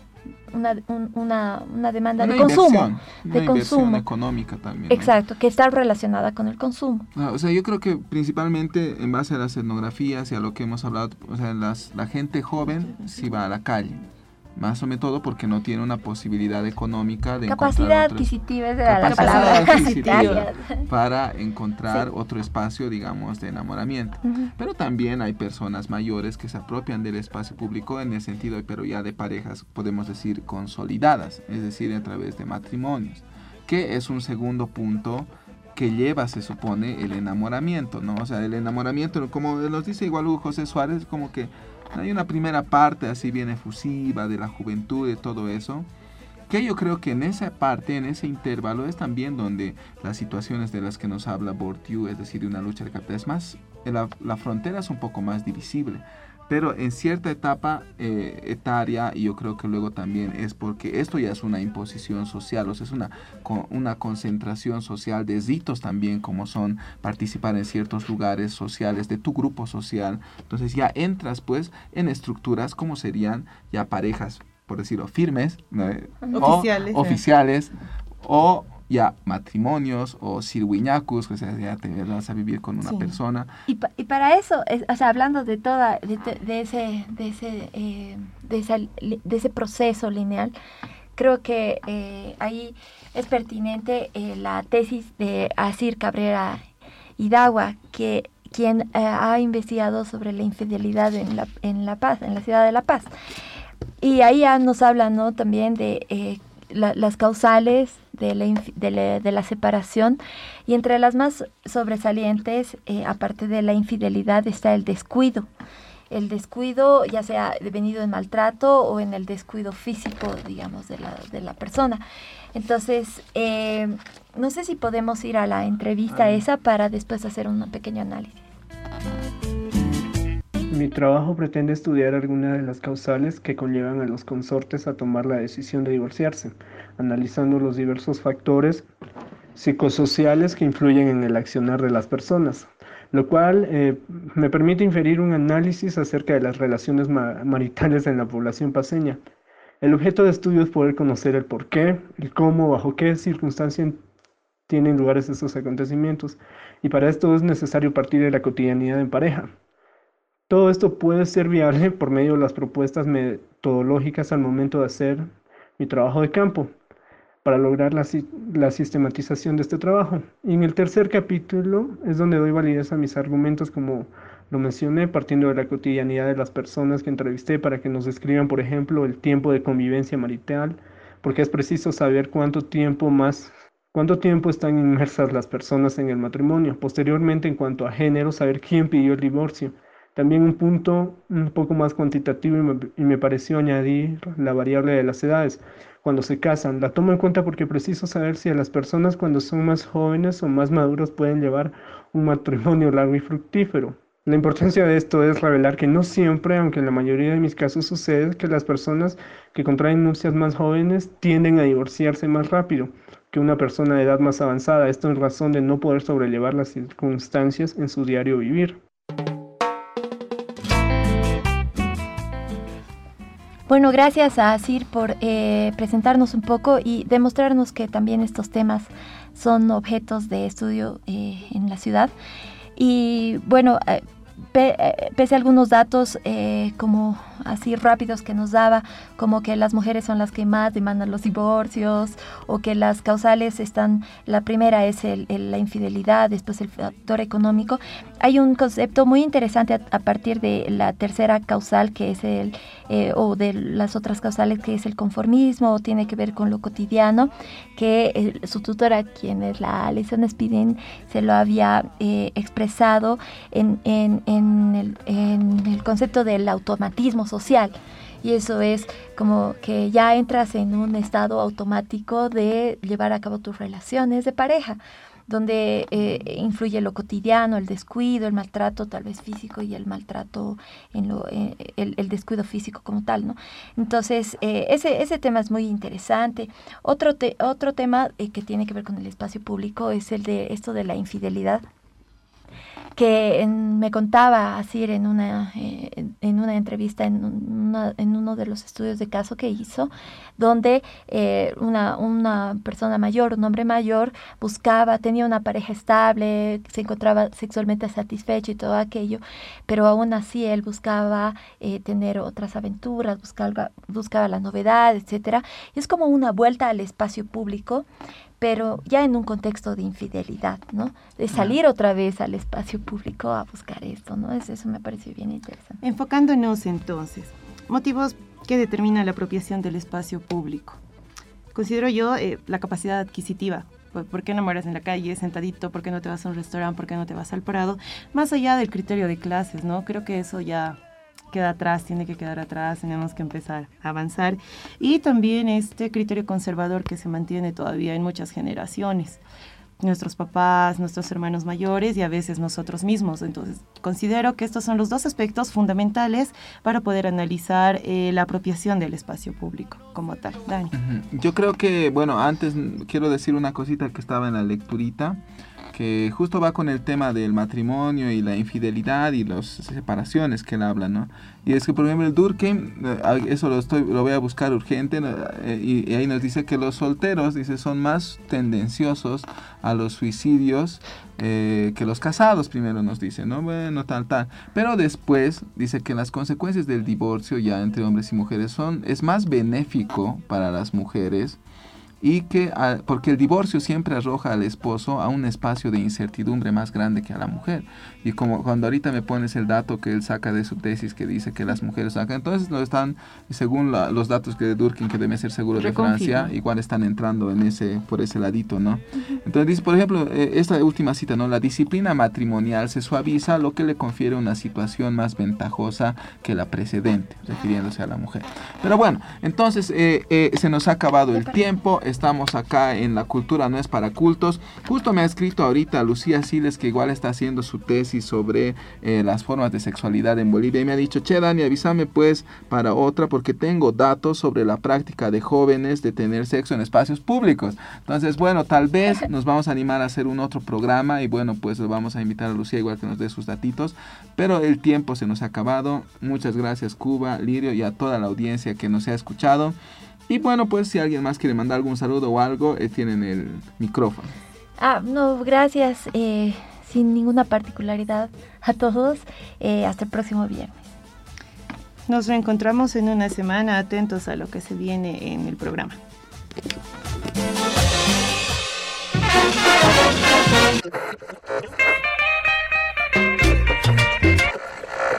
una, una, una demanda de consumo. de consumo. económica también. Exacto, que está relacionada con el consumo. Ah, o sea, yo creo que principalmente en base a las etnografías y a lo que hemos hablado, o sea, las, la gente joven si va a la calle más o menos todo porque no tiene una posibilidad económica de capacidad adquisitiva es la palabra. para encontrar otro espacio digamos de enamoramiento. Pero también hay personas mayores que se apropian del espacio público en el sentido pero ya de parejas podemos decir consolidadas es decir a través de matrimonios que es un segundo punto que lleva, se supone, el enamoramiento, ¿no? O sea, el enamoramiento, como nos dice igual José Suárez, como que hay una primera parte así bien efusiva de la juventud y todo eso, que yo creo que en esa parte, en ese intervalo, es también donde las situaciones de las que nos habla Bourdieu, es decir, de una lucha de capital, es más, la, la frontera es un poco más divisible pero en cierta etapa eh, etaria, y yo creo que luego también es porque esto ya es una imposición social, o sea, es una, una concentración social de hitos también, como son participar en ciertos lugares sociales de tu grupo social. Entonces ya entras pues en estructuras como serían ya parejas, por decirlo, firmes, oficiales, oficiales o ya matrimonios o sirwiñacus, o sea, ya te vas a vivir con una persona. Y, y, para eso, o sea, hablando de toda, de, ese, de ese, eh, de, ese proceso lineal, creo que eh, ahí es pertinente eh, la tesis de Asir Cabrera Hidagua, que quien ha investigado sobre la infidelidad en la, en la Paz, en la ciudad de La Paz. Y ahí ya nos habla ¿no? también de las causales de la, de, la, separación y entre las más sobresalientes, eh, aparte de la infidelidad, está el descuido. El descuido, ya sea venido en maltrato o en el descuido físico, digamos, de la, de la persona. Entonces, eh, no sé si podemos ir a la entrevista esa para después hacer un pequeño análisis. Mi trabajo pretende estudiar algunas de las causales que conllevan a los consortes a tomar la decisión de divorciarse, analizando los diversos factores psicosociales que influyen en el accionar de las personas, lo cual eh, me permite inferir un análisis acerca de las relaciones maritales en la población paseña. El objeto de estudio es poder conocer el por qué, el cómo, bajo qué circunstancias tienen lugares estos acontecimientos, y para esto es necesario partir de la cotidianidad en pareja. Todo esto puede ser viable por medio de las propuestas metodológicas al momento de hacer mi trabajo de campo, para lograr la, sistematización de este trabajo. Y en el tercer capítulo es donde doy validez a mis argumentos, como lo mencioné, partiendo de la cotidianidad de las personas que entrevisté para que nos describan, por ejemplo, el tiempo de convivencia marital, porque es preciso saber cuánto tiempo más ¿Cuánto tiempo están inmersas las personas en el matrimonio? Posteriormente, en cuanto a género, saber quién pidió el divorcio También un punto un poco más cuantitativo y me, pareció añadir la variable de las edades. Cuando se casan, la tomo en cuenta porque preciso saber si a las personas cuando son más jóvenes o más maduros pueden llevar un matrimonio largo y fructífero. La importancia de esto es revelar que no siempre, aunque en la mayoría de mis casos sucede, que las personas que contraen nupcias más jóvenes tienden a divorciarse más rápido que una persona de edad más avanzada. Esto en razón de no poder sobrellevar las circunstancias en su diario vivir. Bueno, gracias a Asir por eh, presentarnos un poco y demostrarnos que también estos temas son objetos de estudio eh, en la ciudad. Y bueno, eh, pese a algunos datos como así rápidos que nos daba, como que las mujeres son las que más demandan los divorcios o que las causales están, la primera es el, la infidelidad, después el factor económico. Hay un concepto muy interesante a, partir de la tercera causal que es el, eh, o de las otras causales que es el conformismo o tiene que ver con lo cotidiano, que su tutora, quien es la Alison Spidin, se lo había eh, expresado en, en, en el concepto del automatismo social. Y eso es como que ya entras en un estado automático de llevar a cabo tus relaciones de pareja, donde eh, influye lo cotidiano, el descuido, el maltrato tal vez físico y el maltrato en lo, eh, el, descuido físico como tal, ¿no? Entonces, eh, ese, ese tema es muy interesante. Otro, otro tema que tiene que ver con el espacio público es el de esto de la infidelidad que me contaba así en una, eh, en una entrevista en, en, uno de los estudios de caso que hizo, donde eh, una, una persona mayor, un hombre mayor, buscaba, tenía una pareja estable, se encontraba sexualmente satisfecho y todo aquello, pero aún así él buscaba eh, tener otras aventuras, buscaba, buscaba la novedad, etcétera. Y es como una vuelta al espacio público, pero ya en un contexto de infidelidad, ¿no? De salir otra vez al espacio público a buscar esto, ¿no? Eso, me pareció bien interesante. Enfocándonos entonces, motivos que determinan la apropiación del espacio público. Considero yo eh, la capacidad adquisitiva. ¿Por qué no mueres en la calle sentadito? ¿Por qué no te vas a un restaurante? ¿Por qué no te vas al parado? Más allá del criterio de clases, ¿no? Creo que eso ya queda atrás, tiene que quedar atrás, tenemos que empezar a avanzar. Y también este criterio conservador que se mantiene todavía en muchas generaciones nuestros papás, nuestros hermanos mayores y a veces nosotros mismos. Entonces, considero que estos son los dos aspectos fundamentales para poder analizar eh, la apropiación del espacio público como tal. Dani. Yo creo que, bueno, antes quiero decir una cosita que estaba en la lecturita que justo va con el tema del matrimonio y la infidelidad y las separaciones que él habla, ¿no? Y es que, por ejemplo, el Durkheim, eh, eso lo, estoy, lo voy a buscar urgente, eh, y, ahí nos dice que los solteros, dice, son más tendenciosos a los suicidios eh, que los casados, primero nos dice, ¿no? Bueno, tal, tal. Pero después dice que las consecuencias del divorcio ya entre hombres y mujeres son, es más benéfico para las mujeres y que porque el divorcio siempre arroja al esposo a un espacio de incertidumbre más grande que a la mujer. Y como cuando ahorita me pones el dato que él saca de su tesis que dice que las mujeres sacan entonces no están según los datos que de Durkin que debe ser seguro de Francia igual están entrando en ese por ese ladito no entonces dice por ejemplo eh, esta última cita no la disciplina matrimonial se suaviza lo que le confiere una situación más ventajosa que la precedente refiriéndose a la mujer. Pero bueno entonces eh, eh, se nos ha acabado el tiempo estamos acá en La Cultura No es para Cultos. Justo me ha escrito ahorita Lucía Siles, que igual está haciendo su tesis sobre eh, las formas de sexualidad en Bolivia, y me ha dicho, che Dani, avísame pues para otra, porque tengo datos sobre la práctica de jóvenes de tener sexo en espacios públicos. Entonces, bueno, tal vez nos vamos a animar a hacer un otro programa, y bueno, pues vamos a invitar a Lucía igual que nos dé sus datitos, pero el tiempo se nos ha acabado. Muchas gracias Cuba, Lirio y a toda la audiencia que nos ha escuchado. Y bueno, pues si alguien más quiere mandar algún saludo o algo, eh, tienen el micrófono. Ah, no, gracias. Eh, sin ninguna particularidad a todos. Eh, hasta el próximo viernes. Nos reencontramos en una semana, atentos a lo que se viene en el programa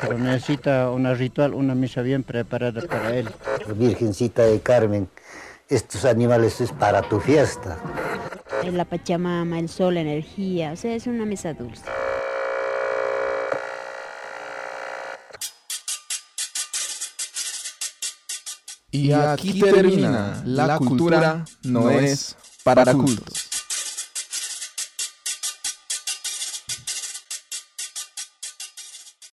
pero necesita un ritual, una misa bien preparada para él. Virgencita de Carmen, estos animales es para tu fiesta. La Pachamama, el sol, la energía, o sea, es una mesa dulce. Y aquí termina La cultura no es para cultos.